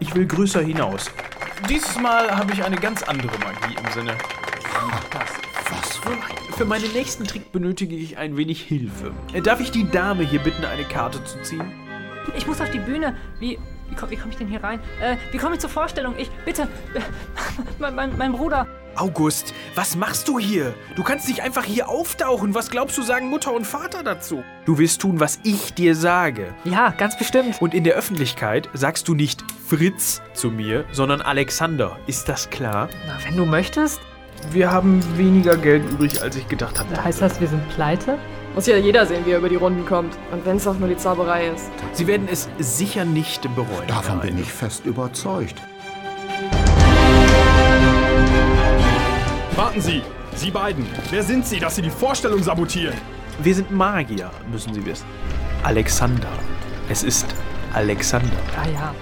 Ich will größer hinaus. Dieses Mal habe ich eine ganz andere Magie im Sinne. Was für ein... Für meinen nächsten Trick benötige ich ein wenig Hilfe. Äh, Darf ich die Dame hier bitten, eine Karte zu ziehen? Ich muss auf die Bühne. Wie, wie komme komm ich denn hier rein? Äh, wie komme ich zur Vorstellung? Ich, bitte, äh, mein, mein, mein Bruder. August, was machst du hier? Du kannst nicht einfach hier auftauchen. Was glaubst du, sagen Mutter und Vater dazu? Du wirst tun, was ich dir sage. Ja, ganz bestimmt. Und in der Öffentlichkeit sagst du nicht Fritz zu mir, sondern Alexander. Ist das klar? Na, wenn du möchtest. Wir haben weniger Geld übrig, als ich gedacht hatte. Heißt das, wir sind pleite? Muss ja jeder sehen, wie er über die Runden kommt. Und wenn es auch nur die Zauberei ist. Sie werden es sicher nicht bereuen. Davon bin ich fest überzeugt. Warten Sie! Sie beiden! Wer sind Sie, dass Sie die Vorstellung sabotieren? Wir sind Magier, müssen Sie wissen. Alexander. Es ist Alexander. Ja, ja.